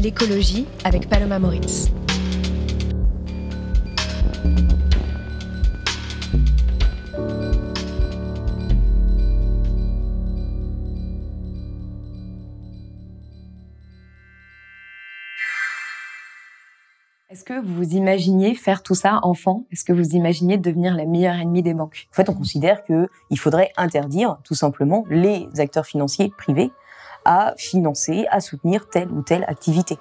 l'écologie avec Paloma Moritz. Est-ce que vous imaginiez faire tout ça enfant? Est-ce que vous imaginiez devenir la meilleure ennemie des banques? En fait, on considère qu'il faudrait interdire tout simplement les acteurs financiers privés à financer, à soutenir telle ou telle activité.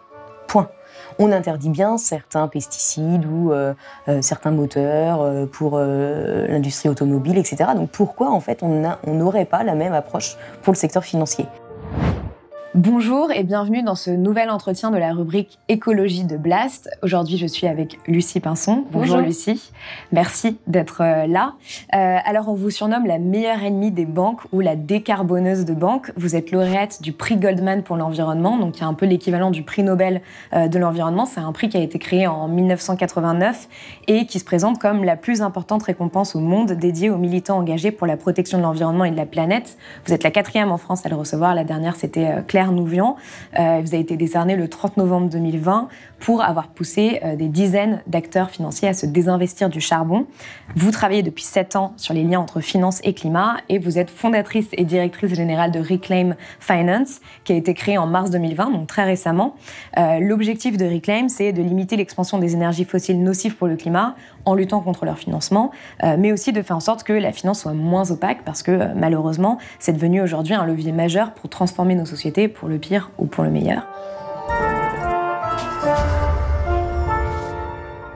Point. On interdit bien certains pesticides ou euh, euh, certains moteurs euh, pour l'industrie automobile, etc. Donc pourquoi en fait on n'aurait pas la même approche pour le secteur financier? Bonjour et bienvenue dans ce nouvel entretien de la rubrique écologie de Blast. Aujourd'hui, je suis avec Lucie Pinson. Bonjour, Lucie. Merci d'être euh, là. Euh, alors, on vous surnomme la meilleure ennemie des banques ou la décarboneuse de banques. Vous êtes lauréate du prix Goldman pour l'environnement, donc y a un peu l'équivalent du prix Nobel euh, de l'environnement. C'est un prix qui a été créé en 1989 et qui se présente comme la plus importante récompense au monde dédiée aux militants engagés pour la protection de l'environnement et de la planète. Vous êtes la quatrième en France à le recevoir. La dernière, c'était Claire Claire Nouvian. Euh, vous avez été décerné le 30 novembre 2020 pour avoir poussé euh, des dizaines d'acteurs financiers à se désinvestir du charbon. Vous travaillez depuis sept ans sur les liens entre finance et climat et vous êtes fondatrice et directrice générale de Reclaim Finance, qui a été créée en mars 2020, donc très récemment. Euh, l'objectif de Reclaim, c'est de limiter l'expansion des énergies fossiles nocives pour le climat en luttant contre leur financement, mais aussi de faire en sorte que la finance soit moins opaque parce que malheureusement, c'est devenu aujourd'hui un levier majeur pour transformer nos sociétés pour le pire ou pour le meilleur.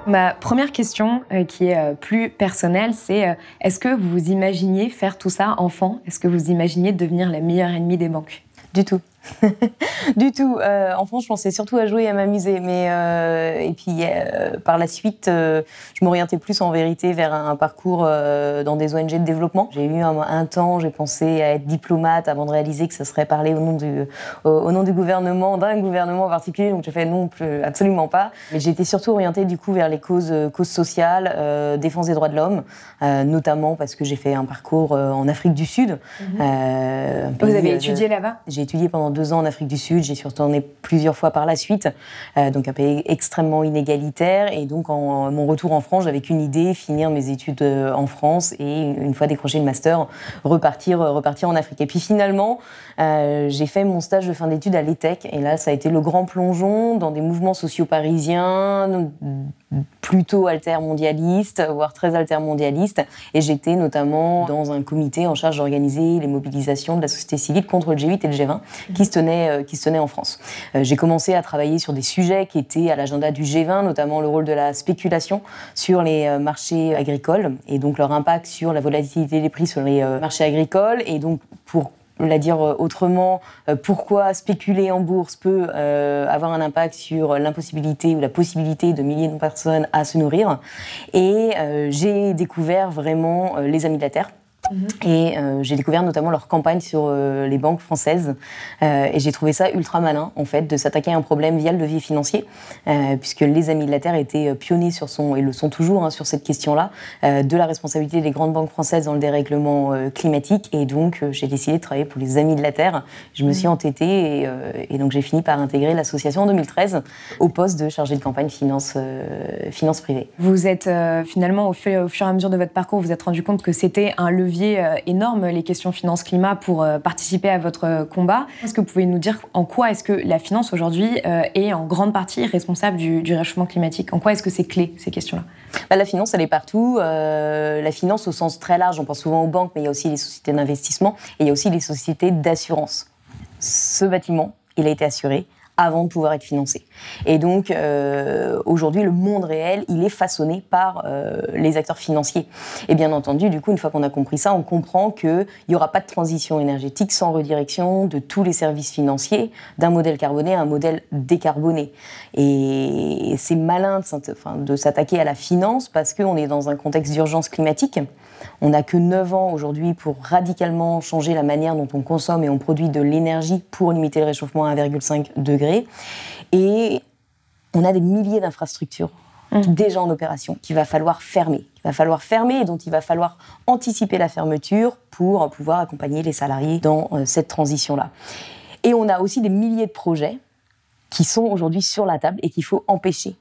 Ma première question, euh, qui est euh, plus personnelle, c'est euh, est-ce que vous imaginiez faire tout ça enfant? Est-ce que vous imaginiez devenir la meilleure ennemie des banques? Du tout. du tout. Euh, enfant, je pensais surtout à jouer et à m'amuser. Mais euh, et puis euh, par la suite, euh, je m'orientais plus en vérité vers un, parcours dans des ONG de développement. J'ai eu un, temps, j'ai pensé à être diplomate avant de réaliser que ça serait parler au nom du au, nom du gouvernement, d'un gouvernement en particulier. Donc j'ai fait non, plus, absolument pas. Mais été surtout orientée du coup vers les causes causes sociales, défense des droits de l'homme, notamment parce que j'ai fait un parcours en Afrique du Sud. Mhm. Vous avez étudié là-bas? J'ai étudié pendant deux ans en Afrique du Sud. J'ai surtout retourné plusieurs fois par la suite. Euh, donc un pays extrêmement inégalitaire. Et donc en mon retour en France, j'avais qu'une idée, finir mes études euh, en France et une, fois décroché le master, repartir, euh, repartir en Afrique. Et puis finalement, j'ai fait mon stage de fin d'études à l'ETEC. Et là, ça a été le grand plongeon dans des mouvements sociaux parisiens, plutôt altermondialiste, voire très altermondialiste. Et j'étais notamment dans un comité en charge d'organiser les mobilisations de la société civile contre le G8 et le G20 qui se tenaient, euh, qui se tenaient en France. Euh, j'ai commencé à travailler sur des sujets qui étaient à l'agenda du G20, notamment le rôle de la spéculation sur les euh, marchés agricoles et donc leur impact sur la volatilité des prix sur les marchés agricoles. Et donc, pour la dire autrement, pourquoi spéculer en bourse peut avoir un impact sur l'impossibilité ou la possibilité de milliers de personnes à se nourrir. Et j'ai découvert vraiment les Amis de la Terre. Et euh, j'ai découvert notamment leur campagne sur euh, les banques françaises. Euh, et j'ai trouvé ça ultra malin, en fait, de s'attaquer à un problème via le levier financier, puisque les Amis de la Terre étaient pionniers sur son, et le sont toujours, hein, sur cette question-là, de la responsabilité des grandes banques françaises dans le dérèglement climatique. Et donc, j'ai décidé de travailler pour les Amis de la Terre. Je me suis mhm. entêtée et, et donc j'ai fini par intégrer l'association en 2013 au poste de chargé de campagne finance, finance privée. Vous êtes finalement, au fur, au fur et à mesure de votre parcours, vous êtes rendu compte que c'était un levier euh, énorme, les questions finance-climat, pour euh, participer à votre combat. Est-ce que vous pouvez nous dire en quoi est-ce que la finance aujourd'hui euh, est en grande partie responsable du, réchauffement climatique? En quoi est-ce que c'est clé, ces questions-là? Bah, La finance, elle est partout. la finance au sens très large, on pense souvent aux banques, mais il y a aussi les sociétés d'investissement et il y a aussi les sociétés d'assurance. Ce bâtiment, il a été assuré avant de pouvoir être financé. Et donc euh, aujourd'hui, le monde réel, il est façonné par euh, les acteurs financiers. Et bien entendu, du coup, une fois qu'on a compris ça, on comprend qu'il n'y aura pas de transition énergétique sans redirection de tous les services financiers d'un modèle carboné à un modèle décarboné. Et c'est malin de s'attaquer à la finance parce qu'on est dans un contexte d'urgence climatique. On n'a que 9 ans aujourd'hui pour radicalement changer la manière dont on consomme et on produit de l'énergie pour limiter le réchauffement à 1,5 degré. Et on a des milliers d'infrastructures mmh. déjà en opération qu'il va falloir fermer. Il va falloir fermer et dont il va falloir anticiper la fermeture pour pouvoir accompagner les salariés dans euh, cette transition-là. Et on a aussi des milliers de projets qui sont aujourd'hui sur la table et qu'il faut empêcher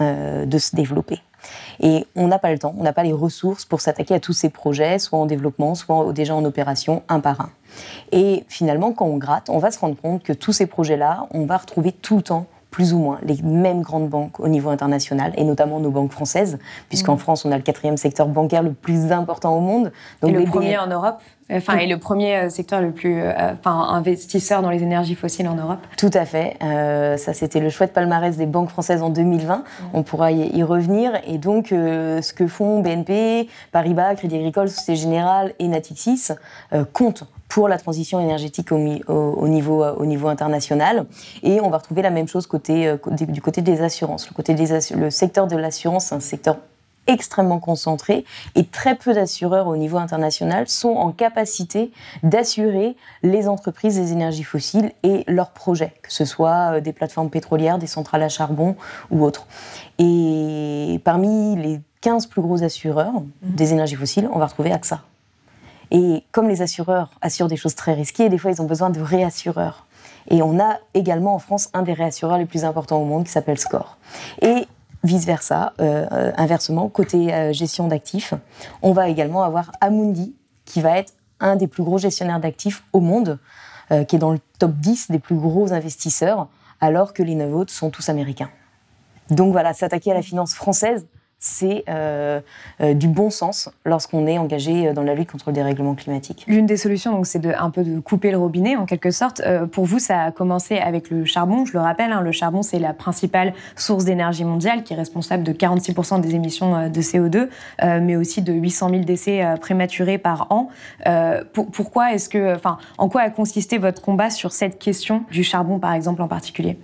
euh, de se développer. Et on n'a pas le temps, on n'a pas les ressources pour s'attaquer à tous ces projets, soit en développement, soit déjà en opération, un par un. Et finalement, quand on gratte, on va se rendre compte que tous ces projets-là, on va retrouver tout le temps plus ou moins les mêmes grandes banques au niveau international, et notamment nos banques françaises, puisqu'en mmh. France, on a le quatrième secteur bancaire le plus important au monde. Donc et le premier en Europe Enfin, et le premier euh, secteur le plus, euh, enfin, investisseur dans les énergies fossiles en Europe. Tout à fait. Euh, ça, c'était le chouette palmarès des banques françaises en 2020. Mmh. On pourra y, revenir. Et donc, ce que font BNP, Paribas, Crédit Agricole, Société Générale et Natixis comptent pour la transition énergétique au, niveau, au niveau international. Et on va retrouver la même chose côté, du côté des assurances. Le, côté des le secteur de l'assurance, un secteur extrêmement concentré et très peu d'assureurs au niveau international sont en capacité d'assurer les entreprises des énergies fossiles et leurs projets, que ce soit euh, des plateformes pétrolières, des centrales à charbon ou autres. Et parmi les 15 plus gros assureurs mmh. des énergies fossiles, on va retrouver AXA. Et comme les assureurs assurent des choses très risquées, des fois ils ont besoin de réassureurs. Et on a également en France un des réassureurs les plus importants au monde qui s'appelle SCORE. Et vice-versa, euh, euh, inversement, côté euh, gestion d'actifs, on va également avoir Amundi, qui va être un des plus gros gestionnaires d'actifs au monde, qui est dans le top 10 des plus gros investisseurs, alors que les neuf autres sont tous américains. Donc voilà, s'attaquer à la finance française, c'est euh, euh, du bon sens lorsqu'on est engagé euh, dans la lutte contre le dérèglement climatique. L'une des solutions, donc, c'est de, un peu de couper le robinet, en quelque sorte. pour vous, ça a commencé avec le charbon. Je le rappelle, hein, le charbon, c'est la principale source d'énergie mondiale qui est responsable de 46% des émissions de CO2, mais aussi de 800 000 décès prématurés par an. pourquoi est-ce que, enfin, en quoi a consisté votre combat sur cette question du charbon, par exemple, en particulier?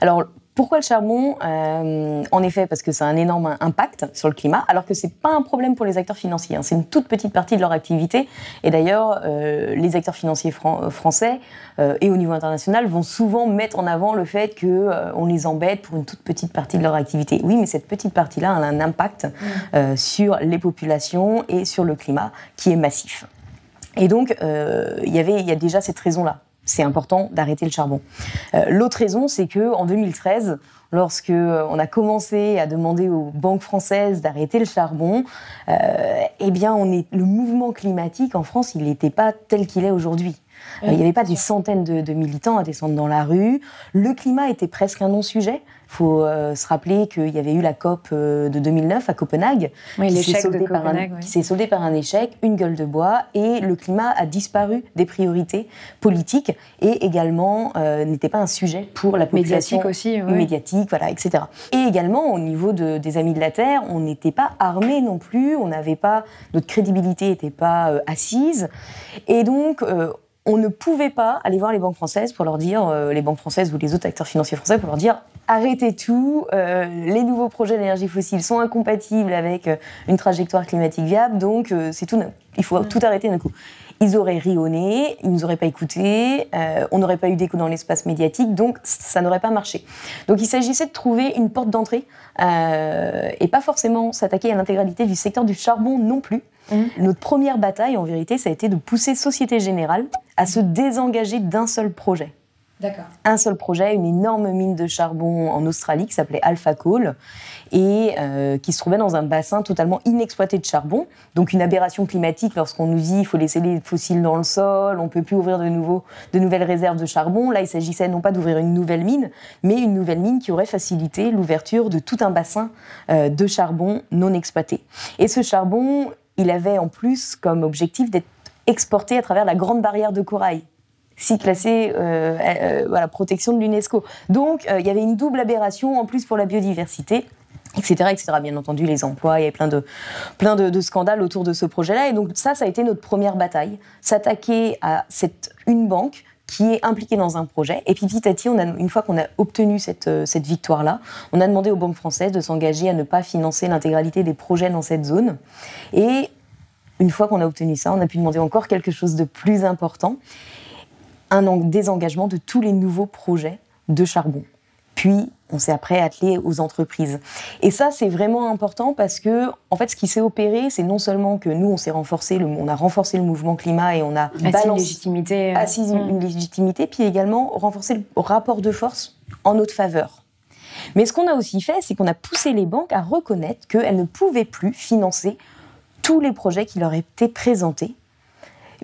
Alors, pourquoi le charbon euh, En effet, parce que ça a un énorme impact sur le climat, alors que c'est pas un problème pour les acteurs financiers. Hein. C'est une toute petite partie de leur activité. Et d'ailleurs, euh, les acteurs financiers euh, français et au niveau international vont souvent mettre en avant le fait que on les embête pour une toute petite partie de leur activité. Oui, mais cette petite partie-là a un impact mmh. sur les populations et sur le climat qui est massif. Et donc, il y avait, il y a déjà cette raison-là c'est important d'arrêter le charbon. Euh, l'autre raison, c'est que en 2013, lorsque euh, on a commencé à demander aux banques françaises d'arrêter le charbon, euh, eh bien, on est, le mouvement climatique en France, il n'était pas tel qu'il est aujourd'hui. il n'y avait pas des centaines de, militants à descendre dans la rue. Le climat était presque un non-sujet. Il faut euh, se rappeler qu'il y avait eu la COP euh, de 2009 à Copenhague, qui s'est soldée, par un, par un échec, une gueule de bois, et le climat a disparu des priorités politiques et également euh, n'était pas un sujet pour la population médiatique aussi, médiatique, voilà, etc. Et également au niveau des Amis de la Terre, on n'était pas armés non plus, on n'avait pas notre crédibilité n'était pas assise, et donc on ne pouvait pas aller voir les banques françaises pour leur dire, les banques françaises ou les autres acteurs financiers français pour leur dire arrêtez tout, euh, les nouveaux projets d'énergie fossile sont incompatibles avec euh, une trajectoire climatique viable, donc euh, c'est tout, il faut tout arrêter d'un coup. Ils auraient rionné, ils nous auraient pas écoutés, on n'aurait pas eu d'écho dans l'espace médiatique, donc ça n'aurait pas marché. Donc il s'agissait de trouver une porte d'entrée et pas forcément s'attaquer à l'intégralité du secteur du charbon non plus. Mm. Notre première bataille, en vérité, ça a été de pousser Société Générale à se désengager d'un seul projet un seul projet, une énorme mine de charbon en Australie qui s'appelait Alpha Coal et euh, qui se trouvait dans un bassin totalement inexploité de charbon. Donc une aberration climatique lorsqu'on nous dit qu'il faut laisser les fossiles dans le sol, on peut plus ouvrir de, de nouvelles réserves de charbon. Là, il s'agissait non pas d'ouvrir une nouvelle mine, mais une nouvelle mine qui aurait facilité l'ouverture de tout un bassin euh, de charbon non exploité. Et ce charbon, il avait en plus comme objectif d'être exporté à travers la grande barrière de corail si classé euh, voilà, protection de l'UNESCO. Donc, il y avait une double aberration en plus pour la biodiversité etc., etc. Bien entendu, les emplois, il y avait plein de, plein de, scandales autour de ce projet-là. Et donc ça, ça a été notre première bataille, s'attaquer à cette une banque qui est impliquée dans un projet. Et puis petit à petit, une fois qu'on a obtenu cette, euh, cette victoire-là, on a demandé aux banques françaises de s'engager à ne pas financer l'intégralité des projets dans cette zone. Et une fois qu'on a obtenu ça, on a pu demander encore quelque chose de plus important, un désengagement de tous les nouveaux projets de charbon. Puis, on s'est après attelé aux entreprises. Et ça, c'est vraiment important parce que, en fait, ce qui s'est opéré, c'est non seulement que nous, on s'est renforcé, le, on a renforcé le mouvement climat et on a assis une légitimité, euh, une, mm. légitimité, puis également renforcé le rapport de force en notre faveur. Mais ce qu'on a aussi fait, c'est qu'on a poussé les banques à reconnaître qu'elles ne pouvaient plus financer tous les projets qui leur étaient présentés,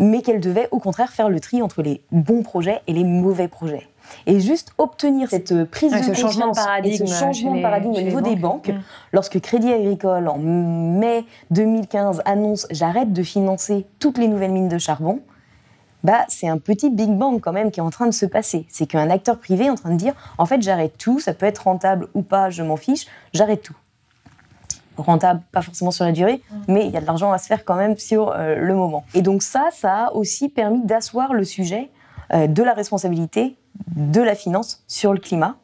mais qu'elles devaient au contraire faire le tri entre les bons projets et les mauvais projets. Et juste obtenir cette prise de ce changement de paradigme, ce changement de paradigme au niveau des banques, mm. lorsque Crédit Agricole, en mai 2015, annonce j'arrête de financer toutes les nouvelles mines de charbon, bah, c'est un petit Big Bang quand même qui est en train de se passer. C'est qu'un acteur privé est en train de dire en fait, j'arrête tout, ça peut être rentable ou pas, je m'en fiche, j'arrête tout. Rentable, pas forcément sur la durée, mm. mais il y a de l'argent à se faire quand même sur euh, le moment. Et donc, ça, ça a aussi permis d'asseoir le sujet euh, de la responsabilité de la finance sur le climat.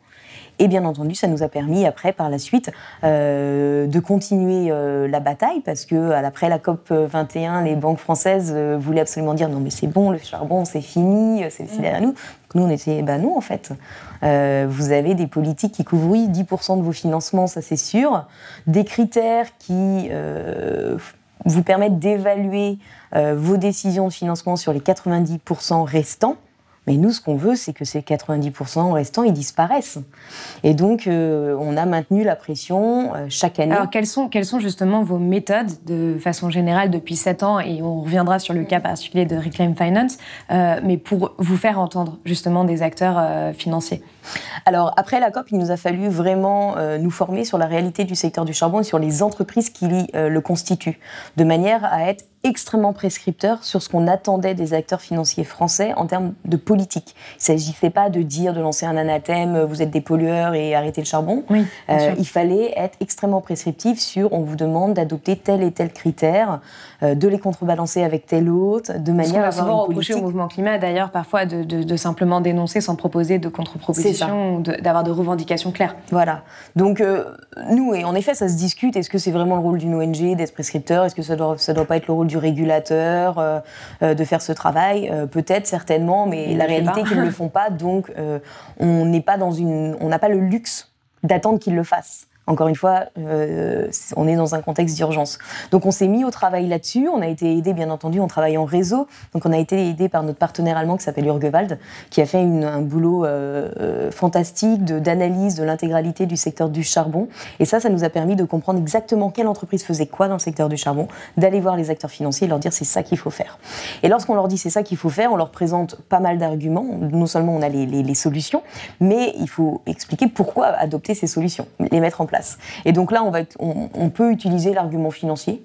Et bien entendu, ça nous a permis après, par la suite, euh, de continuer euh, la bataille parce que après la COP 21, les banques françaises voulaient absolument dire non mais c'est bon, le charbon c'est fini, c'est derrière nous. nous on était bah non en fait. vous avez des politiques qui couvrent oui 10% de vos financements, ça c'est sûr, des critères qui vous permettent d'évaluer vos décisions de financement sur les 90% restants. Mais nous, ce qu'on veut, c'est que ces 90% restants, ils disparaissent. Et donc, euh, on a maintenu la pression euh, chaque année. Alors, quelles sont, quelles sont justement vos méthodes de façon générale depuis 7 ans Et on reviendra sur le cas particulier de Reclaim Finance, euh, mais pour vous faire entendre justement des acteurs financiers? Alors, après la COP, il nous a fallu vraiment nous former sur la réalité du secteur du charbon et sur les entreprises qui le constituent, de manière à être extrêmement prescripteur sur ce qu'on attendait des acteurs financiers français en termes de politique. Il ne s'agissait pas de dire, de lancer un anathème, vous êtes des pollueurs et arrêtez le charbon. Euh, il fallait être extrêmement prescriptif sur, on vous demande d'adopter tel et tel critère, euh, de les contrebalancer avec tel autre, de manière à souvent reproché au mouvement climat d'ailleurs parfois de, simplement dénoncer sans proposer de contre-proposition, d'avoir de, revendications claires. Voilà. Donc euh, nous, et en effet, ça se discute. Est-ce que c'est vraiment le rôle d'une ONG d'être prescripteur? Est-ce que ça doit, ça doit pas être le rôle du régulateur euh, euh, de faire ce travail euh, Peut-être, certainement, mais la réalité, qu'ils ne le font pas. Donc, on n'est pas dans une, on n'a pas le luxe d'attendre qu'ils le fassent. Encore une fois, euh, on est dans un contexte d'urgence. Donc on s'est mis au travail là-dessus. On a été aidé, bien entendu, on travaille en réseau. Donc on a été aidé par notre partenaire allemand qui s'appelle Urgewald, qui a fait un boulot euh, euh, fantastique d'analyse de, l'intégralité du secteur du charbon. Et ça, ça nous a permis de comprendre exactement quelle entreprise faisait quoi dans le secteur du charbon, d'aller voir les acteurs financiers et leur dire c'est ça qu'il faut faire. Et lorsqu'on leur dit c'est ça qu'il faut faire, on leur présente pas mal d'arguments. Non seulement on a les, les solutions, mais il faut expliquer pourquoi adopter ces solutions, les mettre en place. Et donc là, on, va on, peut utiliser l'argument financier.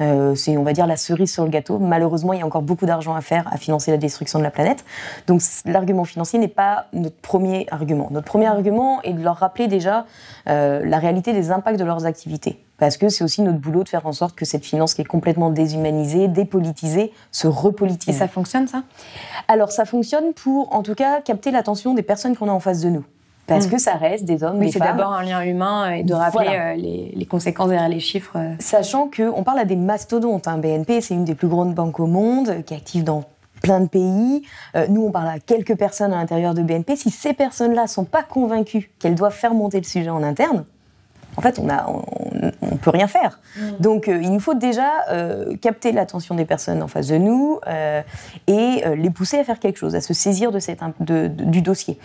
Euh, c'est, on va dire, la cerise sur le gâteau. Malheureusement, il y a encore beaucoup d'argent à faire à financer la destruction de la planète. Donc, l'argument financier n'est pas notre premier argument. Notre premier argument est de leur rappeler déjà euh, la réalité des impacts de leurs activités. Parce que c'est aussi notre boulot de faire en sorte que cette finance qui est complètement déshumanisée, dépolitisée, se repolitise. Et ça fonctionne, ça? Alors, ça fonctionne pour, en tout cas, capter l'attention des personnes qu'on a en face de nous parce mm. que ça reste des hommes, oui, C'est d'abord un lien humain et de rappeler euh, les, conséquences derrière les chiffres. Euh. Sachant qu'on parle à des mastodontes. Hein. BNP, c'est une des plus grandes banques au monde, qui est active dans plein de pays. Euh, nous, on parle à quelques personnes à l'intérieur de BNP. Si ces personnes-là sont pas convaincues qu'elles doivent faire monter le sujet en interne, en fait, on ne on, peut rien faire. Mm. Donc, il nous faut déjà capter l'attention des personnes en face de nous et les pousser à faire quelque chose, à se saisir de cette, du dossier.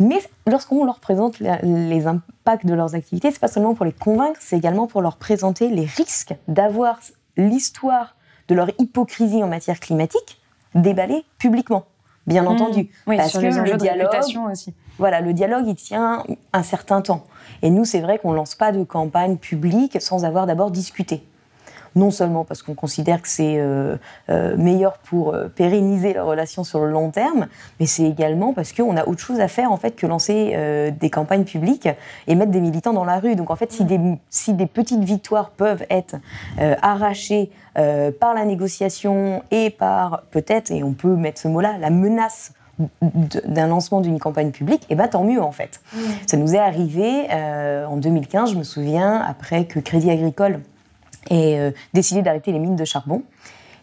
Mais lorsqu'on leur présente les impacts de leurs activités, c'est pas seulement pour les convaincre, c'est également pour leur présenter les risques d'avoir l'histoire de leur hypocrisie en matière climatique déballée publiquement, bien mmh. entendu. Oui, parce que le dialogue, aussi. Voilà, le dialogue, il tient un certain temps. Et nous, c'est vrai qu'on lance pas de campagne publique sans avoir d'abord discuté. Non seulement parce qu'on considère que c'est euh, euh, meilleur pour pérenniser la relation sur le long terme, mais c'est également parce qu'on a autre chose à faire en fait que lancer des campagnes publiques et mettre des militants dans la rue. Donc en fait, si des, si des petites victoires peuvent être arrachées par la négociation et par peut-être, et on peut mettre ce mot-là, la menace d'un lancement d'une campagne publique, et eh ben tant mieux en fait. Ça nous est arrivé euh, en 2015, je me souviens, après que Crédit Agricole ait euh, décidé d'arrêter les mines de charbon.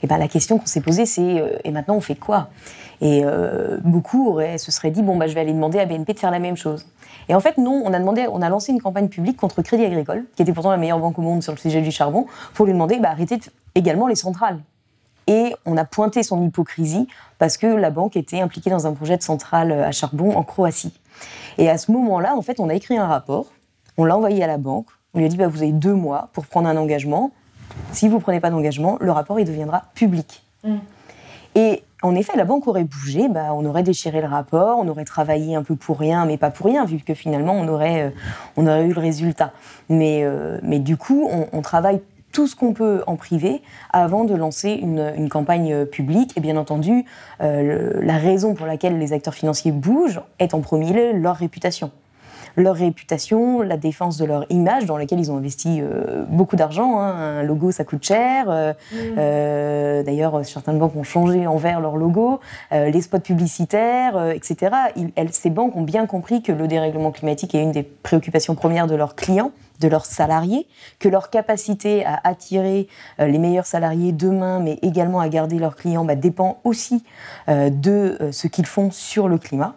Et ben la question qu'on s'est posée, c'est euh, et maintenant on fait quoi? Et beaucoup auraient, se seraient dit bon bah je vais aller demander à BNP de faire la même chose. Et en fait non, on a demandé, on a lancé une campagne publique contre Crédit Agricole, qui était pourtant la meilleure banque au monde sur le sujet du charbon, pour lui demander bah, arrêter également les centrales et on a pointé son hypocrisie parce que la banque était impliquée dans un projet de centrale à charbon en Croatie. Et à ce moment-là, en fait, on a écrit un rapport, on l'a envoyé à la banque, on lui a dit bah, vous avez deux mois pour prendre un engagement. Si vous ne prenez pas d'engagement, le rapport il deviendra public. Mm. Et en effet, la banque aurait bougé, bah, on aurait déchiré le rapport, on aurait travaillé un peu pour rien, mais pas pour rien, vu que finalement on aurait, euh, on aurait eu le résultat. Mais, euh, mais du coup, on, on travaille tout ce qu'on peut en privé avant de lancer une, campagne publique. Et bien entendu, euh, la raison pour laquelle les acteurs financiers bougent est en premier lieu leur réputation leur réputation, la défense de leur image, dans laquelle ils ont investi euh, beaucoup d'argent. Hein. Un logo, ça coûte cher. Euh, mm. D'ailleurs, certaines banques ont changé envers leur logo. les spots publicitaires, etc. ces banques ont bien compris que le dérèglement climatique est une des préoccupations premières de leurs clients de leurs salariés, que leur capacité à attirer euh, les meilleurs salariés demain, mais également à garder leurs clients, bah, dépend aussi euh, de euh, ce qu'ils font sur le climat.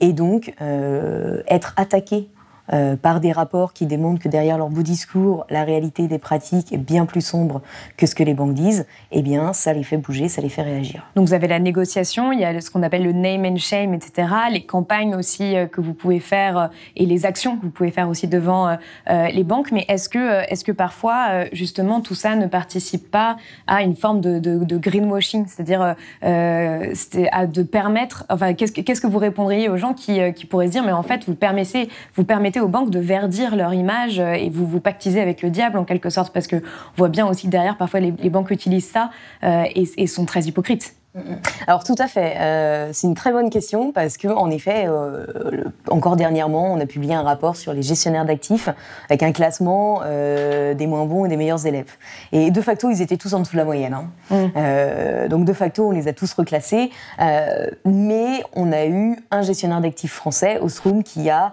Et donc, être attaqué euh, par des rapports qui démontrent que derrière leur beau discours, la réalité des pratiques est bien plus sombre que ce que les banques disent, eh bien, ça les fait bouger, ça les fait réagir. Donc, vous avez la négociation, il y a ce qu'on appelle le name and shame, etc., les campagnes aussi euh, que vous pouvez faire euh, et les actions que vous pouvez faire aussi devant les banques. Mais est-ce que, est-ce que parfois, justement, tout ça ne participe pas à une forme de, greenwashing, c'est-à-dire de permettre, enfin, qu'est-ce que, qu'est-ce que vous répondriez aux gens qui, pourraient se dire, mais en fait, vous permettez aux banques de verdir leur image euh, et vous vous pactisez avec le diable en quelque sorte parce que on voit bien aussi derrière parfois les, banques utilisent ça euh, et, sont très hypocrites. Alors tout à fait, euh, c'est une très bonne question parce que en effet, encore dernièrement, on a publié un rapport sur les gestionnaires d'actifs avec un classement des moins bons et des meilleurs élèves. Et de facto, ils étaient tous en dessous de la moyenne. Hein. Mm. donc de facto, on les a tous reclassés, mais on a eu un gestionnaire d'actifs français, Ostrom, qui a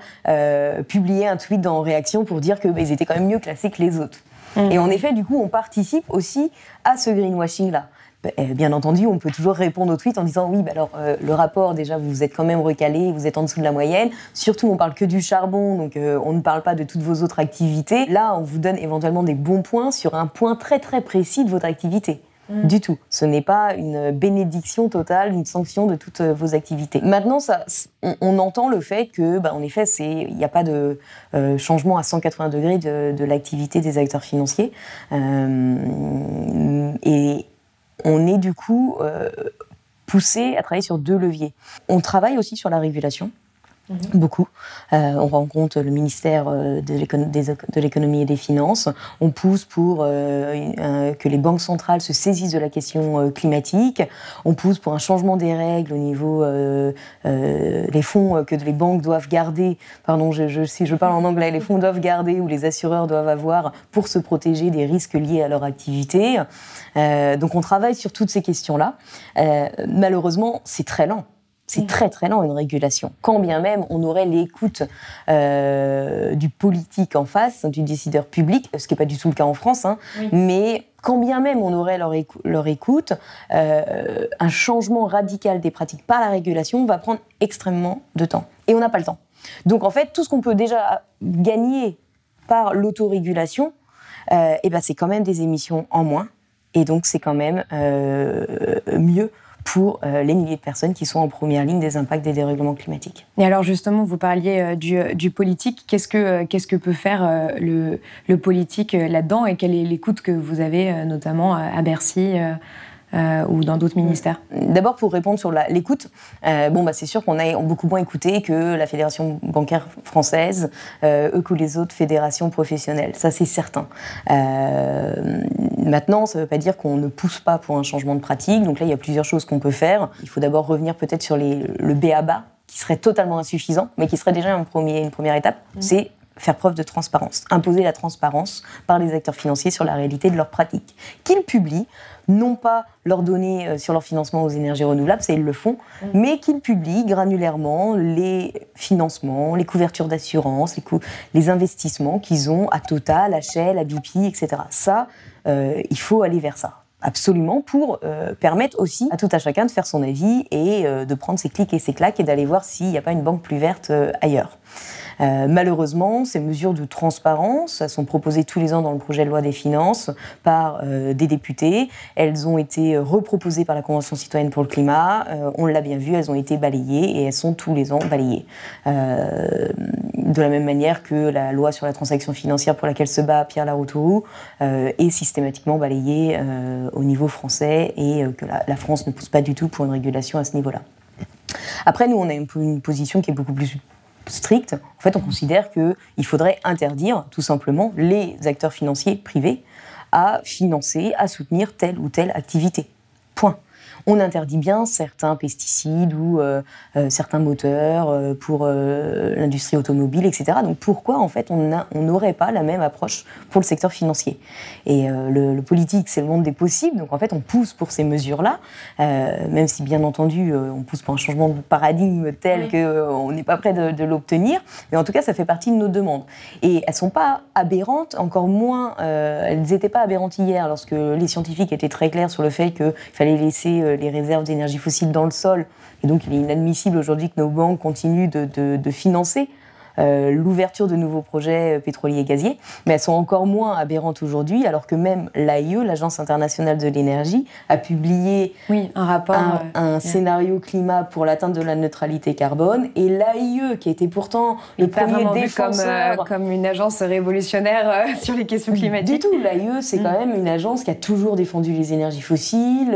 publié un tweet en réaction pour dire qu'ils bah, étaient quand même mieux classés que les autres. Mm. Et en effet, du coup, on participe aussi à ce greenwashing-là. Eh, bien entendu, on peut toujours répondre au tweet en disant oui, bah alors euh, le rapport, déjà, vous êtes quand même recalé, vous êtes en dessous de la moyenne. Surtout, on parle que du charbon, donc euh, on ne parle pas de toutes vos autres activités. Là, on vous donne éventuellement des bons points sur un point très très précis de votre activité. Mm. Du tout. Ce n'est pas une bénédiction totale, une sanction de toutes euh, vos activités. Maintenant, ça, on, entend le fait que, bah, en effet, il n'y a pas de changement à 180 degrés de, l'activité des acteurs financiers. et on est du coup euh, poussé à travailler sur deux leviers. On travaille aussi sur la régulation. Mhm. Beaucoup. Euh, on rencontre le ministère euh, de l'économie et des finances. On pousse pour que les banques centrales se saisissent de la question climatique. On pousse pour un changement des règles au niveau des fonds que les banques doivent garder. Pardon, si je parle en anglais, les fonds doivent garder ou les assureurs doivent avoir pour se protéger des risques liés à leur activité. Euh, donc on travaille sur toutes ces questions-là. Euh, malheureusement, c'est très lent. C'est mm. très très lent une régulation. Quand bien même on aurait l'écoute euh, du politique en face, du décideur public, ce qui n'est pas du tout le cas en France, hein, mais quand bien même on aurait leur, leur écoute, un changement radical des pratiques par la régulation va prendre extrêmement de temps. Et on n'a pas le temps. Donc en fait, tout ce qu'on peut déjà gagner par l'autorégulation, eh ben, c'est quand même des émissions en moins et donc, c'est quand même euh, mieux pour euh, les milliers de personnes qui sont en première ligne des impacts des dérèglements climatiques. Et alors justement, vous parliez euh, du, politique. Qu'est-ce que, qu'est-ce que peut faire le, politique là-dedans? Et quel est l'écoute que vous avez notamment à Bercy ou dans d'autres ministères D'abord, pour répondre sur l'écoute, bon, bah, c'est sûr qu'on a beaucoup moins écouté que la Fédération bancaire française, eux que les autres fédérations professionnelles. Ça, c'est certain. maintenant, ça ne veut pas dire qu'on ne pousse pas pour un changement de pratique. Donc là, il y a plusieurs choses qu'on peut faire. Il faut d'abord revenir peut-être sur les, le BABA, qui serait totalement insuffisant, mais qui serait déjà un premier, une première étape. Mmh. C'est faire preuve de transparence, imposer la transparence par les acteurs financiers sur la réalité de leurs pratiques, qu'ils publient, non pas leurs données euh, sur leur financement aux énergies renouvelables, ça ils le font, mm. mais qu'ils publient granulairement les financements, les couvertures d'assurance, les, les, investissements qu'ils ont à Total, à Shell, à BP, etc. Ça, euh, il faut aller vers ça absolument pour euh, permettre aussi à tout à chacun de faire son avis et de prendre ses clics et ses claques et d'aller voir s'il n'y a pas une banque plus verte ailleurs. Euh, malheureusement, ces mesures de transparence sont proposées tous les ans dans le projet de loi des finances par euh, des députés. Elles ont été reproposées par la Convention citoyenne pour le climat. Euh, on l'a bien vu, elles ont été balayées et elles sont tous les ans balayées. de la même manière que la loi sur la transaction financière pour laquelle se bat Pierre Laroutourou est systématiquement balayée au niveau français et que la, France ne pousse pas du tout pour une régulation à ce niveau-là. Après, nous, on a une position qui est beaucoup plus stricte, en fait, on considère qu'il faudrait interdire tout simplement les acteurs financiers privés à financer, à soutenir telle ou telle activité. Point on interdit bien certains pesticides ou euh, euh, certains moteurs euh, pour l'industrie automobile, etc. Donc pourquoi en fait on n'aurait pas la même approche pour le secteur financier? Et le, politique, c'est le monde des possibles, donc en fait on pousse pour ces mesures-là, même si bien entendu on pousse pour un changement de paradigme tel qu'on n'est pas prêt de, l'obtenir, mais en tout cas ça fait partie de nos demandes. Et elles sont pas aberrantes, encore moins, elles n'étaient pas aberrantes hier lorsque les scientifiques étaient très clairs sur le fait qu'il fallait laisser les réserves d'énergie fossile dans le sol. Et donc, il est inadmissible aujourd'hui que nos banques continuent de financer euh, l'ouverture de nouveaux projets euh, pétroliers et gaziers, mais elles sont encore moins aberrantes aujourd'hui, alors que même l'AIE, l'Agence internationale de l'énergie, a publié oui, un, rapport, un, euh, scénario climat pour l'atteinte de la neutralité carbone, et l'AIE, qui était pourtant le premier défenseur... Comme, comme, une agence révolutionnaire sur les questions climatiques. Du tout, l'AIE, c'est quand mm. même une agence qui a toujours défendu les énergies fossiles,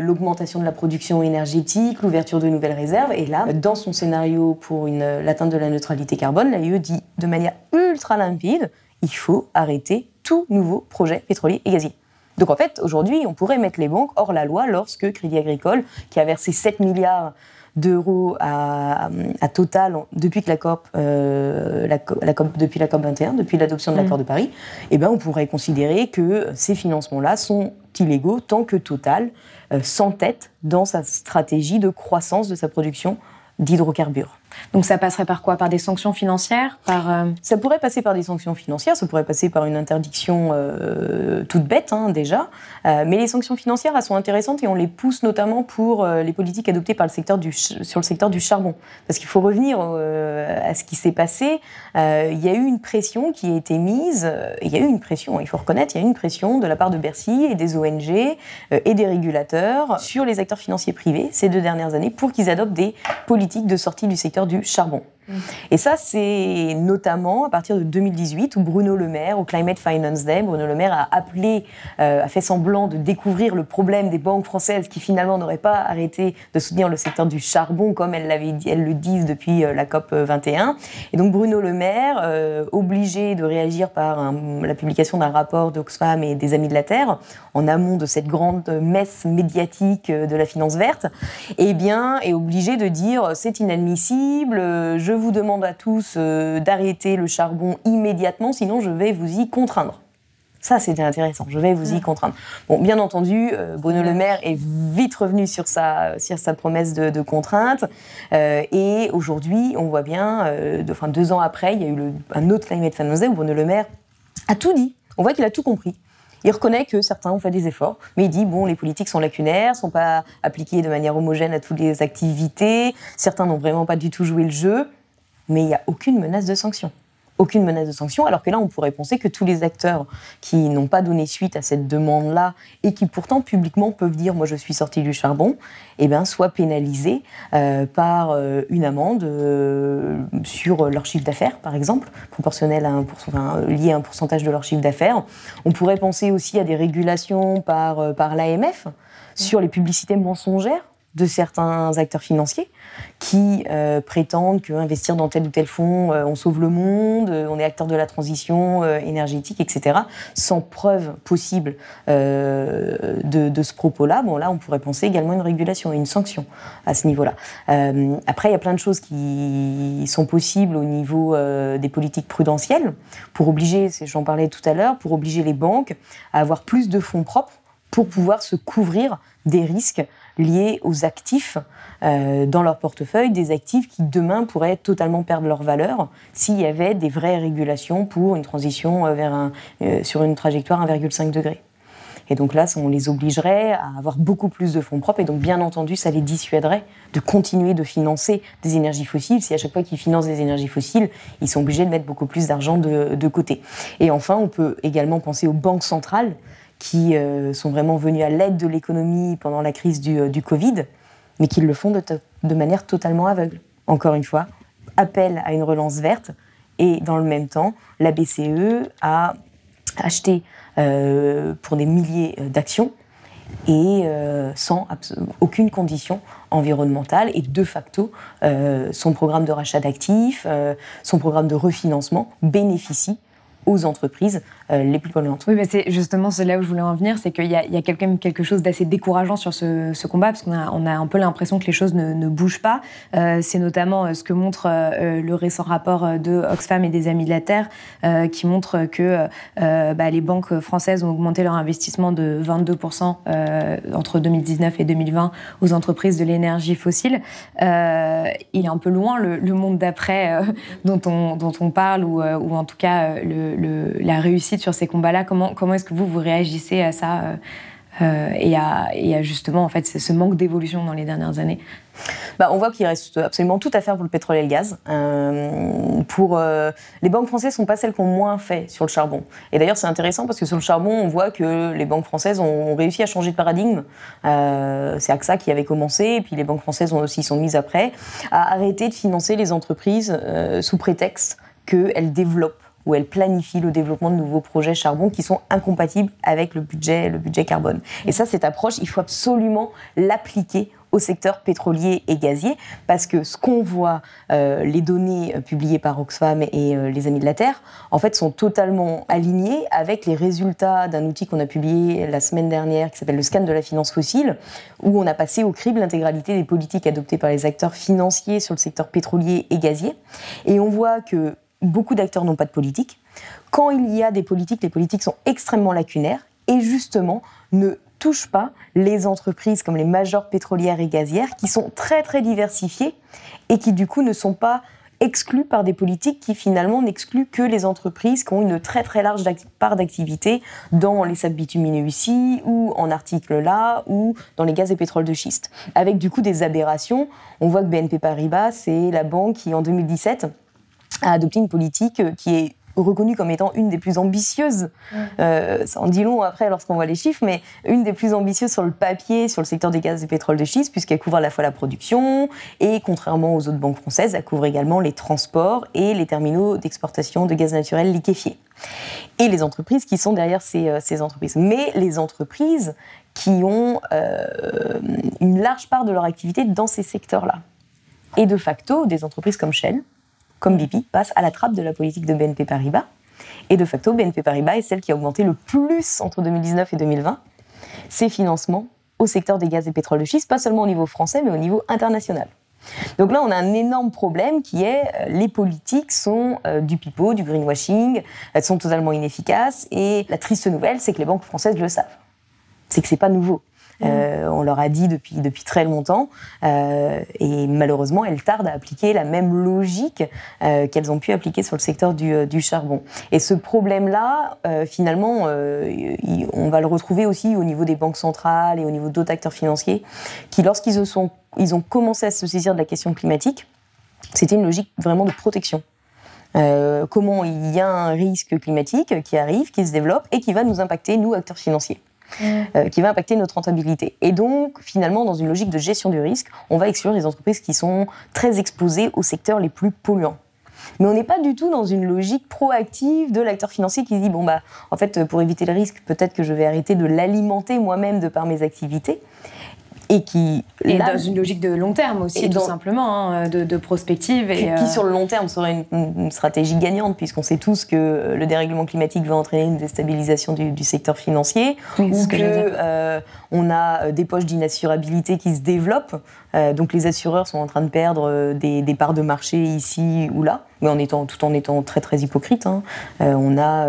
l'augmentation de la production énergétique, l'ouverture de nouvelles réserves, et là, dans son scénario pour l'atteinte de la neutralité carbone, l'AIE dit de manière ultra limpide, il faut arrêter tout nouveau projet pétrolier et gazier. Donc en fait, aujourd'hui, on pourrait mettre les banques hors la loi lorsque Crédit Agricole, qui a versé 7 milliards d'euros à, Total depuis que la COP, euh, la, COP depuis la COP 21, depuis l'adoption de l'accord mm. de Paris, eh ben on pourrait considérer que ces financements-là sont illégaux tant que Total euh, s'entête dans sa stratégie de croissance de sa production d'hydrocarbures. Donc ça passerait par quoi? Par des sanctions financières? Par, euh, Ça pourrait passer par des sanctions financières, ça pourrait passer par une interdiction euh, toute bête hein, déjà. Euh, mais les sanctions financières, elles sont intéressantes et on les pousse notamment pour les politiques adoptées par le secteur sur le secteur du charbon. Parce qu'il faut revenir à ce qui s'est passé. il y a eu une pression qui a été mise, il y a eu une pression, il faut reconnaître, il y a eu une pression de la part de Bercy et des ONG et des régulateurs sur les acteurs financiers privés ces deux dernières années pour qu'ils adoptent des politiques de sortie du secteur du charbon. Mm. Et ça, c'est notamment à partir de 2018 où Bruno Le Maire, au Climate Finance Day, Bruno Le Maire a appelé, euh, a fait semblant de découvrir le problème des banques françaises qui finalement n'auraient pas arrêté de soutenir le secteur du charbon comme elles, elles le disent depuis euh, la COP 21. Et donc Bruno Le Maire, euh, obligé de réagir par la publication d'un rapport d'Oxfam et des Amis de la Terre, en amont de cette grande messe médiatique de la finance verte, eh bien, est obligé de dire c'est inadmissible, je vous demande à tous euh, d'arrêter le charbon immédiatement, sinon je vais vous y contraindre. Ça, c'était intéressant. Je vais vous y contraindre. Bon, bien entendu, euh, Bruno Le Maire est vite revenu sur sa, sur sa promesse de, contrainte. Euh, et aujourd'hui, on voit bien, de, enfin, deux ans après, il y a eu un autre Climate Finance où Bruno Le Maire a tout dit. On voit qu'il a tout compris. Il reconnaît que certains ont fait des efforts, mais il dit bon, les politiques sont lacunaires, sont pas appliquées de manière homogène à toutes les activités. Certains n'ont vraiment pas du tout joué le jeu mais il n'y a aucune menace de sanction. Aucune menace de sanction, alors que là, on pourrait penser que tous les acteurs qui n'ont pas donné suite à cette demande-là et qui pourtant publiquement peuvent dire Moi, je suis sorti du charbon, eh bien, soient pénalisés euh, par euh, une amende euh, sur leur chiffre d'affaires, par exemple, proportionnelle à un enfin, liée à un pourcentage de leur chiffre d'affaires. On pourrait penser aussi à des régulations par, par l'AMF sur les publicités mensongères de certains acteurs financiers qui euh, prétendent qu'investir dans tel ou tel fonds, euh, on sauve le monde, euh, on est acteur de la transition énergétique, etc., sans preuve possible de, ce propos-là, bon là, on pourrait penser également une régulation et une sanction à ce niveau-là. après, il y a plein de choses qui sont possibles au niveau des politiques prudentielles pour obliger, j'en parlais tout à l'heure, pour obliger les banques à avoir plus de fonds propres pour pouvoir se couvrir des risques liés aux actifs euh, dans leur portefeuille, des actifs qui demain pourraient totalement perdre leur valeur s'il y avait des vraies régulations pour une transition euh, vers un, euh, sur une trajectoire 1,5 degré. Et donc là, on les obligerait à avoir beaucoup plus de fonds propres. Et donc, bien entendu, ça les dissuaderait de continuer de financer des énergies fossiles. Si à chaque fois qu'ils financent des énergies fossiles, ils sont obligés de mettre beaucoup plus d'argent de, de, côté. Et enfin, on peut également penser aux banques centrales qui euh, sont vraiment venus à l'aide de l'économie pendant la crise du, euh, Covid, mais qui le font de, manière totalement aveugle. Encore une fois, appel à une relance verte, et dans le même temps, la BCE a acheté euh, pour des milliers d'actions et sans aucune condition environnementale et de facto son programme de rachat d'actifs, son programme de refinancement bénéficie aux entreprises euh, les plus polluantes. Oui, c'est justement là où je voulais en venir, c'est qu'il y, a, quand même quelque chose d'assez décourageant sur ce, combat, parce qu'on a, un peu l'impression que les choses ne, bougent pas. Euh, c'est notamment euh, ce que montre le récent rapport de Oxfam et des Amis de la Terre, qui montre que bah, les banques françaises ont augmenté leur investissement de 22% entre 2019 et 2020 aux entreprises de l'énergie fossile. il est un peu loin le, le monde d'après dont, on, dont on parle, ou, ou en tout cas le, la réussite sur ces combats-là Comment, comment est-ce que vous, vous réagissez à ça euh, euh, et, à, justement en fait, ce manque d'évolution dans les dernières années? Bah, on voit qu'il reste absolument tout à faire pour le pétrole et le gaz. Euh, pour, les banques françaises ne sont pas celles qui ont moins fait sur le charbon. Et d'ailleurs, c'est intéressant parce que sur le charbon, on voit que les banques françaises ont réussi à changer de paradigme. c'est AXA qui avait commencé, et puis les banques françaises ont aussi sont mises après, à arrêter de financer les entreprises sous prétexte qu'elles développent où elle planifie le développement de nouveaux projets charbon qui sont incompatibles avec le budget, le budget carbone. Et ça, cette approche, il faut absolument l'appliquer au secteur pétrolier et gazier, parce que ce qu'on voit, euh, les données euh, publiées par Oxfam et euh, les Amis de la Terre, en fait, sont totalement alignées avec les résultats d'un outil qu'on a publié la semaine dernière, qui s'appelle le scan de la finance fossile, où on a passé au crible l'intégralité des politiques adoptées par les acteurs financiers sur le secteur pétrolier et gazier. Et on voit que beaucoup d'acteurs n'ont pas de politique. Quand il y a des politiques, les politiques sont extrêmement lacunaires et justement ne touchent pas les entreprises comme les majeures pétrolières et gazières qui sont très très diversifiées et qui du coup ne sont pas exclues par des politiques qui finalement n'excluent que les entreprises qui ont une très très large part d'activité dans les sables bitumineux ici ou en articles là ou dans les gaz et pétrole de schiste. Avec du coup des aberrations, on voit que BNP Paribas, c'est la banque qui en 2017 a adopté une politique euh, qui est reconnue comme étant une des plus ambitieuses. Euh, ça en dit long après lorsqu'on voit les chiffres, mais une des plus ambitieuses sur le papier, sur le secteur des gaz et pétrole de schiste, puisqu'elle couvre à la fois la production et, contrairement aux autres banques françaises, elle couvre également les transports et les terminaux d'exportation de gaz naturel liquéfié. Et les entreprises qui sont derrière ces, euh, ces entreprises. Mais les entreprises qui ont une large part de leur activité dans ces secteurs-là. Et de facto, des entreprises comme Shell, comme BP, passe à la trappe de la politique de BNP Paribas. Et de facto, BNP Paribas est celle qui a augmenté le plus entre 2019 et 2020 ses financements au secteur des gaz et pétrole de schiste, pas seulement au niveau français, mais au niveau international. Donc là, on a un énorme problème qui est euh, les politiques sont euh, du pipeau, du greenwashing, elles sont totalement inefficaces. Et la triste nouvelle, c'est que les banques françaises le savent. C'est que c'est pas nouveau. Euh, on leur a dit depuis, depuis très longtemps. Euh, et malheureusement, elles tardent à appliquer la même logique euh, qu'elles ont pu appliquer sur le secteur du, du charbon. Et ce problème-là, finalement, on va le retrouver aussi au niveau des banques centrales et au niveau d'autres acteurs financiers qui, lorsqu'ils ils ont commencé à se saisir de la question climatique, c'était une logique vraiment de protection. comment il y a un risque climatique qui arrive, qui se développe et qui va nous impacter, nous, acteurs financiers. Euh, qui va impacter notre rentabilité. Et donc, finalement, dans une logique de gestion du risque, on va exclure les entreprises qui sont très exposées aux secteurs les plus polluants. Mais on n'est pas du tout dans une logique proactive de l'acteur financier qui dit bon bah en fait pour éviter le risque, peut-être que je vais arrêter de l'alimenter moi-même de par mes activités et qui et dans une logique de long terme aussi tout simplement hein, de, prospective et qui, euh, sur le long terme serait une, stratégie gagnante puisqu'on sait tous que le dérèglement climatique va entraîner une déstabilisation du, secteur financier ou que, euh, on a des poches d'inassurabilité qui se développent. Euh, donc les assureurs sont en train de perdre des, des, parts de marché ici ou là tout en étant très très hypocrite. Hein. on a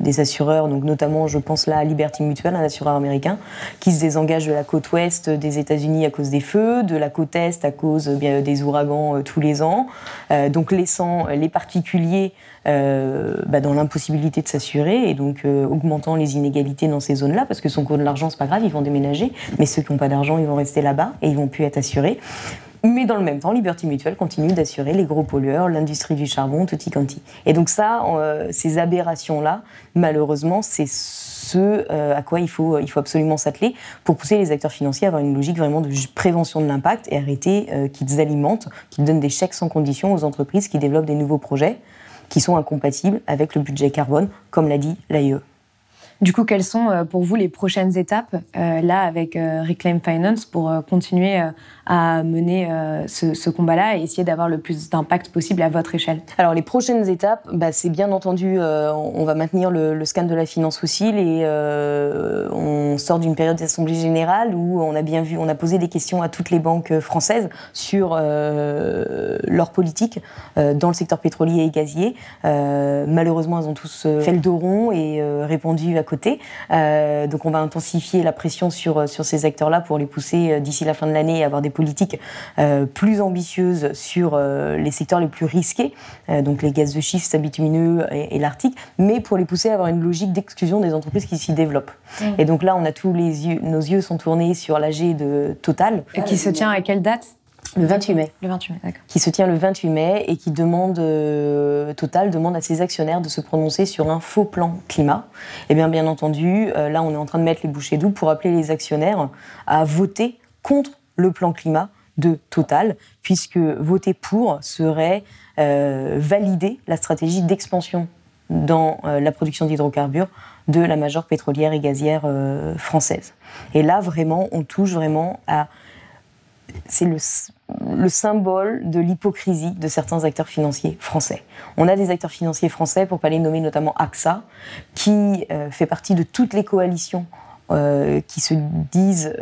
des assureurs, donc notamment je pense là à Liberty Mutual, un assureur américain, qui se désengage de la côte ouest des États-Unis à cause des feux, de la côte est à cause bien, des ouragans euh, tous les ans, euh, donc laissant les particuliers euh, bah, dans l'impossibilité de s'assurer et donc augmentant les inégalités dans ces zones-là parce que son coût de l'argent c'est pas grave, ils vont déménager, mais ceux qui n'ont pas d'argent ils vont rester là-bas et ils vont plus être assurés. Mais dans le même temps, Liberty Mutual continue d'assurer les gros pollueurs, l'industrie du charbon, tutti quanti. Et donc ça, ces aberrations-là, malheureusement, c'est ce euh, à quoi il faut, il faut absolument s'atteler pour pousser les acteurs financiers à avoir une logique vraiment de prévention de l'impact et arrêter euh, qu'ils alimentent, qu'ils donnent des chèques sans condition aux entreprises qui développent des nouveaux projets qui sont incompatibles avec le budget carbone, comme l'a dit l'AIE. Du coup, quelles sont euh, pour vous les prochaines étapes là avec Reclaim Finance pour continuer à mener euh, ce, combat-là et essayer d'avoir le plus d'impact possible à votre échelle? Alors les prochaines étapes, bah, c'est bien entendu, euh, on va maintenir le, scan de la finance fossile et euh, on sort d'une période d'assemblée générale où on a bien vu, on a posé des questions à toutes les banques françaises sur leur politique dans le secteur pétrolier et gazier. malheureusement, elles ont tous fait le dos rond et répondu à côté. donc on va intensifier la pression sur, sur ces acteurs-là pour les pousser d'ici la fin de l'année à avoir des politiques euh, plus ambitieuses sur euh, les secteurs les plus risqués, euh, donc les gaz de schiste, bitumineux et, l'Arctique, mais pour les pousser à avoir une logique d'exclusion des entreprises qui s'y développent. Mmh. Et donc là, on a tous les yeux, nos yeux sont tournés sur l'AG de Total. Et qui se tient à quelle date? Le 28 mai. Le 28 mai, d'accord. Qui se tient le 28 mai et qui demande, Total demande à ses actionnaires de se prononcer sur un faux plan climat. Et bien, bien entendu, là, on est en train de mettre les bouchées doubles pour appeler les actionnaires à voter contre le plan climat de Total, puisque voter pour serait euh, valider la stratégie d'expansion dans euh, la production d'hydrocarbures de la major pétrolière et gazière euh, française. Et là, vraiment, on touche vraiment à... C'est le, le symbole de l'hypocrisie de certains acteurs financiers français. On a des acteurs financiers français, pour pas les nommer notamment AXA, qui fait partie de toutes les coalitions qui se disent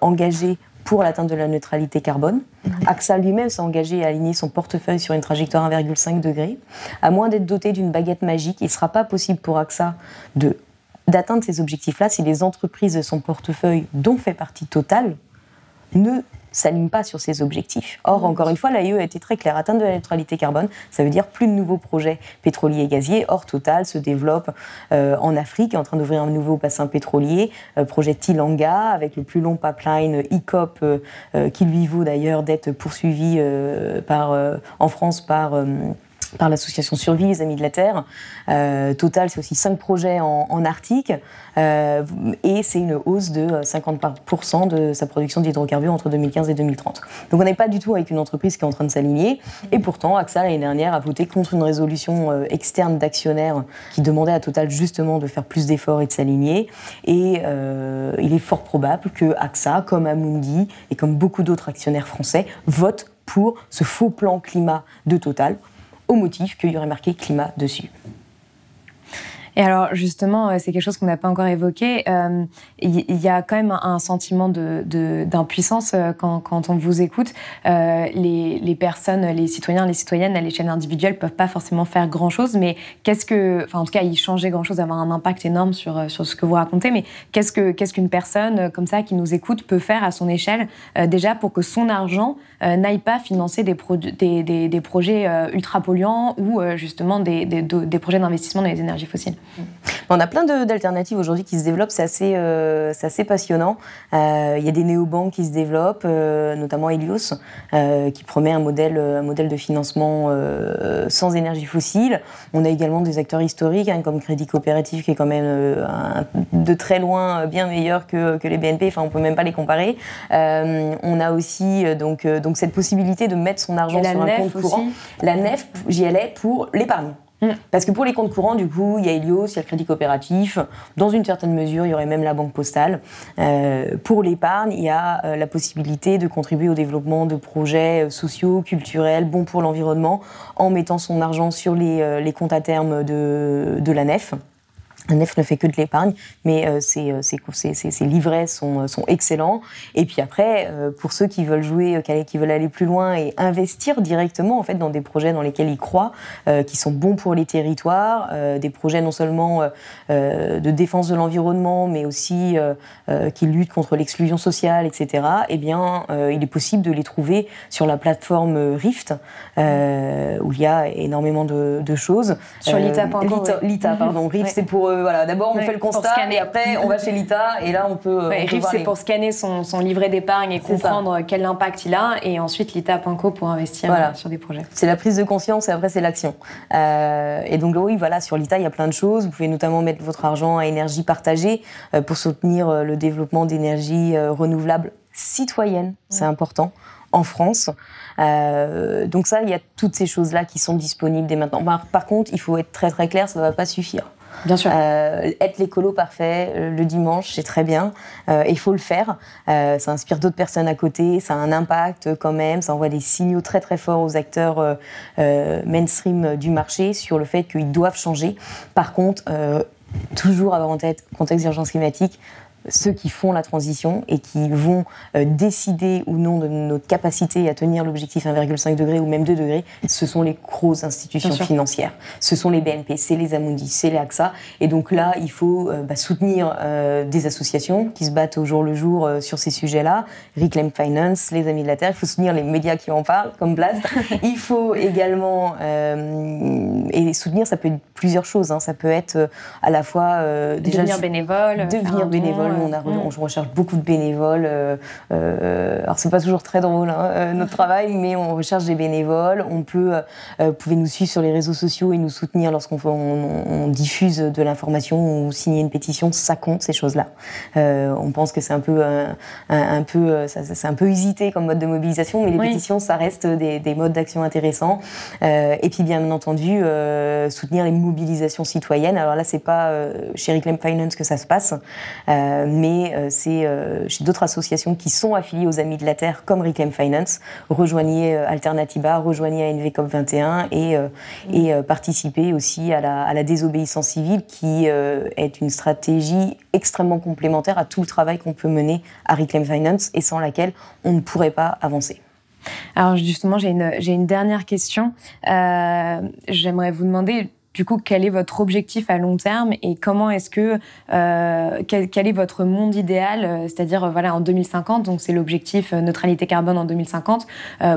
engagées pour l'atteinte de la neutralité carbone. AXA lui-même s'est engagé à aligner son portefeuille sur une trajectoire 1,5 degré. À moins d'être doté d'une baguette magique, il ne sera pas possible pour AXA de d'atteindre ces objectifs-là si les entreprises de son portefeuille, dont fait partie Total, ne s'aligne pas sur ses objectifs. Or, encore une fois, l'AIE a été très claire. Atteindre de la neutralité carbone, ça veut dire plus de nouveaux projets pétroliers et gaziers. Or, Total se développe euh, en Afrique, est en train d'ouvrir un nouveau bassin pétrolier, euh, projet Tilanga, avec le plus long pipeline ICOP, euh, qui lui vaut d'ailleurs d'être poursuivi par, en France par par l'association Survie, les Amis de la Terre. Euh, Total, c'est aussi cinq projets en, Arctique euh, et c'est une hausse de 50% de sa production d'hydrocarbures entre 2015 et 2030. Donc on n'est pas du tout avec une entreprise qui est en train de s'aligner et pourtant AXA l'année dernière a voté contre une résolution euh, externe d'actionnaires qui demandait à Total justement de faire plus d'efforts et de s'aligner et il est fort probable que AXA, comme Amundi et comme beaucoup d'autres actionnaires français, votent pour ce faux plan climat de Total au motif qu'il y aurait marqué climat dessus. Et alors justement, euh, c'est quelque chose qu'on n'a pas encore évoqué. Euh, il y, a quand même un sentiment d'impuissance euh, quand, on vous écoute. les, personnes, les citoyens, les citoyennes à l'échelle individuelle peuvent pas forcément faire grand-chose, mais qu'est-ce que, enfin en tout cas, y changer grand-chose, avoir un impact énorme sur, ce que vous racontez. Mais qu'est-ce que qu'est-ce qu'une personne comme ça qui nous écoute peut faire à son échelle déjà pour que son argent n'aille pas financer des, projets ultra polluants ou justement des projets d'investissement dans les énergies fossiles? On a plein d'alternatives aujourd'hui qui se développent, c'est assez, euh, assez passionnant. Il y a des néobanques qui se développent, notamment Helios, qui promet un modèle, un modèle de financement sans énergie fossile. On a également des acteurs historiques, hein, comme Crédit Coopératif, qui est quand même de très loin bien meilleur que, que les BNP, enfin on peut même pas les comparer. on a aussi donc, donc cette possibilité de mettre son argent sur un compte courant. La nef, j'y allais pour l'épargne. Mm. Parce que pour les comptes courants, du coup, il y a Helios, il y a le crédit coopératif. Dans une certaine mesure, il y aurait même la banque postale. Euh, pour l'épargne, il y a euh, la possibilité de contribuer au développement de projets euh, sociaux, culturels, bons pour l'environnement, en mettant son argent sur les, comptes à terme de la nef. Nef ne fait que de l'épargne, mais euh, ses, euh, livrets sont, euh, sont, excellents. Et puis après, pour ceux qui veulent jouer, qui veulent aller plus loin et investir directement en fait dans des projets dans lesquels ils croient, qui sont bons pour les territoires, des projets non seulement de défense de l'environnement, mais aussi qui luttent contre l'exclusion sociale, etc. Eh bien, il est possible de les trouver sur la plateforme Rift, où il y a énormément de, choses. Sur l'ITA.com. L'ITA, pardon. Rift, c'est pour voilà, d'abord on fait le constat et après on va chez l'ITA et là on peut. Ouais, Riff, c'est pour scanner son, livret d'épargne et comprendre quel impact il a et ensuite l'ITA.co pour investir euh, sur des projets. C'est la prise de conscience et après c'est l'action. Euh, et donc oui, voilà, sur l'ITA il y a plein de choses. Vous pouvez notamment mettre votre argent à énergie partagée euh, pour soutenir le développement d'énergie renouvelable citoyenne, c'est important en France. donc ça, il y a toutes ces choses-là qui sont disponibles dès maintenant. Par, contre, il faut être très très clair, ça ne va pas suffire. Bien sûr. Euh, être l'écolo parfait euh, le dimanche, c'est très bien. Euh, il faut le faire. ça inspire d'autres personnes à côté. Ça a un impact quand même. Ça envoie des signaux très très forts aux acteurs mainstream du marché sur le fait qu'ils doivent changer. Par contre, toujours avoir en tête contexte d'urgence climatique, ceux qui font la transition et qui vont euh, décider ou non de notre capacité à tenir l'objectif 1,5 degré ou même 2 degrés, ce sont les grosses institutions financières. Ce sont les BNP, c'est les Amundi, c'est les AXA. Et donc là, il faut euh, bah, soutenir euh, des associations qui se battent au jour le jour sur ces sujets-là. Reclaim Finance, les Amis de la Terre. Il faut soutenir les médias qui en parlent, comme Blast. il faut également et soutenir, ça peut être plusieurs choses. Hein. Ça peut être à la fois déjà devenir bénévole, devenir bénévole on, a, on, recherche beaucoup de bénévoles. Euh, euh, alors, c'est pas toujours très drôle, hein, euh, notre travail, mais on recherche des bénévoles. On peut, vous pouvez nous suivre sur les réseaux sociaux et nous soutenir lorsqu'on on, diffuse de l'information ou signer une pétition. Ça compte, ces choses-là. on pense que c'est un peu, un, peu, c'est un peu usité comme mode de mobilisation, mais les pétitions, ça reste des, des modes d'action intéressants. et puis, bien entendu, soutenir les mobilisations citoyennes. Alors là, c'est pas chez Reclaim Finance que ça se passe. Euh, mais euh, c'est euh, chez d'autres associations qui sont affiliées aux Amis de la Terre, comme Reclaim Finance. Rejoignez Alternativa, rejoignez ANV COP21 et, et participez aussi à la, désobéissance civile, qui est une stratégie extrêmement complémentaire à tout le travail qu'on peut mener à Reclaim Finance et sans laquelle on ne pourrait pas avancer. Alors justement, j'ai une, dernière question. J'aimerais vous demander du coup, quel est votre objectif à long terme et comment est-ce que euh, quel, est votre monde idéal, euh, c'est-à-dire euh, voilà en 2050, donc c'est l'objectif neutralité carbone en 2050.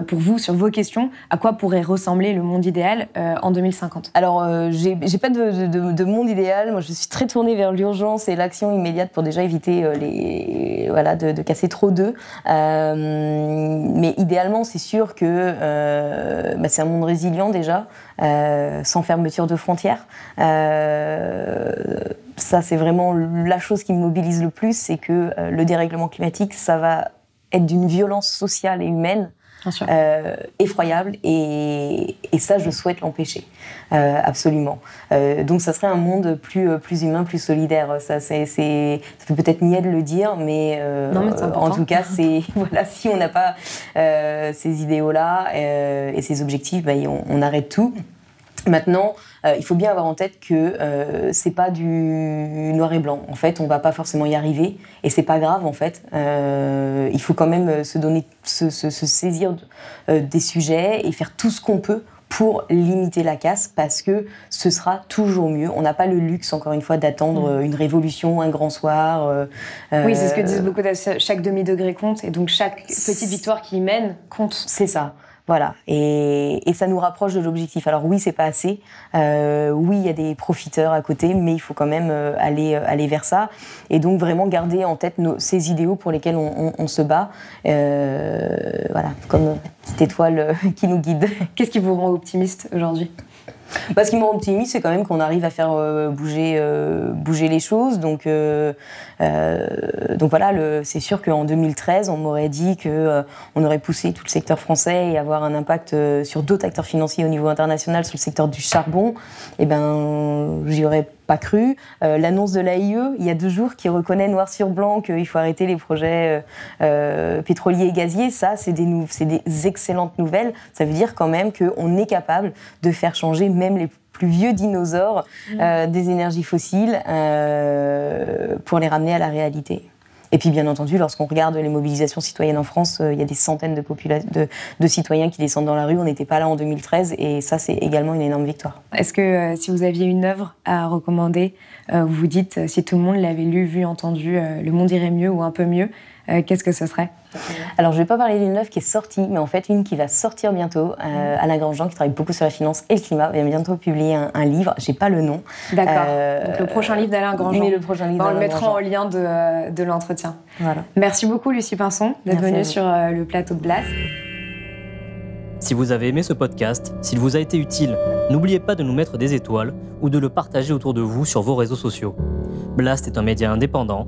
pour vous, sur vos questions, à quoi pourrait ressembler le monde idéal en 2050 Alors, j'ai pas de, monde idéal. Moi, je suis très tournée vers l'urgence et l'action immédiate pour déjà éviter les voilà de, casser trop d'œufs. mais idéalement, c'est sûr que bah, c'est un monde résilient déjà. Sans fermeture de frontières. Euh, ça, c'est vraiment la chose qui me mobilise le plus, c'est que euh, le dérèglement climatique, ça va être d'une violence sociale et humaine euh, effroyable et, et, ça je souhaite l'empêcher euh, absolument. Euh, donc ça serait un monde plus plus humain plus solidaire. Ça c'est ça peut peut-être nier de le dire mais, en tout cas c'est voilà si on n'a pas ces idéaux là et ces objectifs bah, on, on arrête tout. Maintenant, euh, il faut bien avoir en tête que euh, c'est pas du noir et blanc. En fait, on va pas forcément y arriver, et c'est pas grave. En fait, euh, il faut quand même se donner, se, saisir des sujets et faire tout ce qu'on peut pour limiter la casse, parce que ce sera toujours mieux. On n'a pas le luxe, encore une fois, d'attendre mm. une révolution, un grand soir. oui, c'est ce que disent beaucoup. Chaque demi degré compte, et donc chaque petite victoire qui mène compte. C'est ça. Voilà, et, ça nous rapproche de l'objectif. Alors oui, c'est pas assez. Euh, oui, il y a des profiteurs à côté, mais il faut quand même euh, aller euh, aller vers ça. Et donc vraiment garder en tête ces idéaux pour lesquels on, se bat. voilà, comme petite étoile qui nous guide. Qu'est-ce qui vous rend optimiste aujourd'hui? Bah, ce qui me rend optimiste, c'est quand même qu'on arrive à faire euh, bouger, euh, bouger les choses. Donc, euh, donc voilà, c'est sûr qu'en 2013, on m'aurait dit qu'on on aurait poussé tout le secteur français et avoir un impact sur d'autres acteurs financiers au niveau international sur le secteur du charbon. Eh ben, j'y aurais pas cru. L'annonce de l'AIE, il y a deux jours, qui reconnaît noir sur blanc qu'il faut arrêter les projets pétroliers et gaziers, ça, c'est des, des excellentes nouvelles. Ça veut dire quand même qu'on est capable de faire changer même les plus vieux dinosaures mmh. des énergies fossiles pour les ramener à la réalité. Et puis, bien entendu, lorsqu'on regarde les mobilisations citoyennes en France, euh, il y a des centaines de, de, citoyens qui descendent dans la rue. On n'était pas là en 2013 et ça, c'est également une énorme victoire. Est-ce que euh, si vous aviez une œuvre à recommander, euh, vous vous dites, si tout le monde l'avait lu, vu, entendu, le monde irait mieux ou un peu mieux, qu'est-ce que ce serait? Alors, je ne vais pas parler d'une œuvre qui est sortie, mais en fait, une qui va sortir bientôt. Euh, Alain Grandjean, qui travaille beaucoup sur la finance et le climat, vient bientôt publier un, livre. Je n'ai pas le nom. D'accord. Euh, Donc, le prochain livre d'Alain Grandjean. Mais le prochain livre On le mettra en lien de, euh, de l'entretien. Voilà. Merci beaucoup, Lucie Pinson, d'être venue sur euh, le plateau de Blast. Si vous avez aimé ce podcast, s'il vous a été utile, n'oubliez pas de nous mettre des étoiles ou de le partager autour de vous sur vos réseaux sociaux. Blast est un média indépendant,